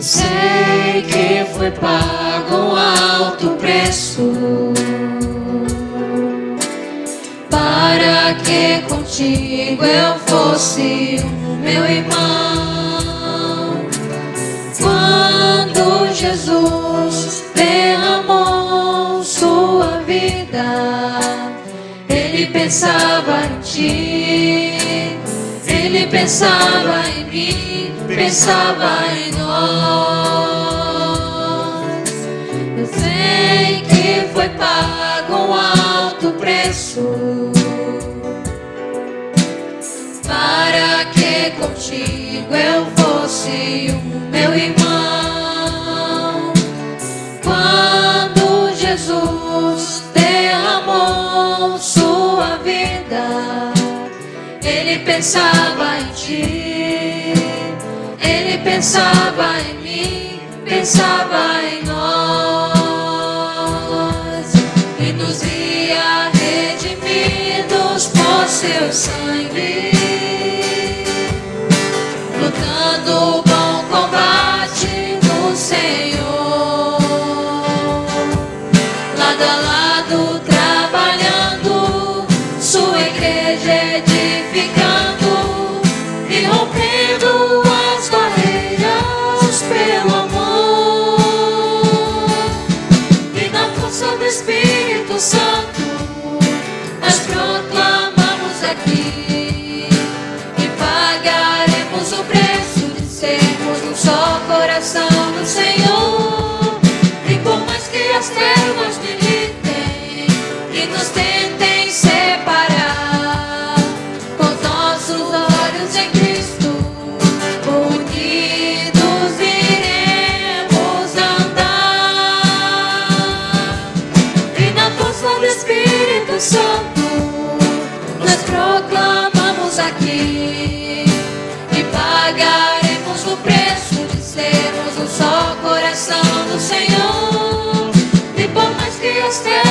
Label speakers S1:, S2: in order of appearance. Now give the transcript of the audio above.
S1: Sei que foi pago um alto preço para que contigo eu fosse o meu irmão. Quando Jesus vida, ele pensava em ti, ele pensava em mim, pensava em nós. Eu sei que foi pago um alto preço para que contigo eu fosse o meu irmão. Quando Jesus derramou pensava em ti, ele pensava em mim, pensava em nós. E nos via redimidos por seu sangue, lutando o bom combate no Senhor, lado a lado trabalhando, sua igreja edificando rompendo as barreiras pelo amor. E na força do Espírito Santo nós proclamamos aqui do Espírito Santo, nós proclamamos aqui e pagaremos o preço de sermos um só coração do Senhor. E por mais que as trevas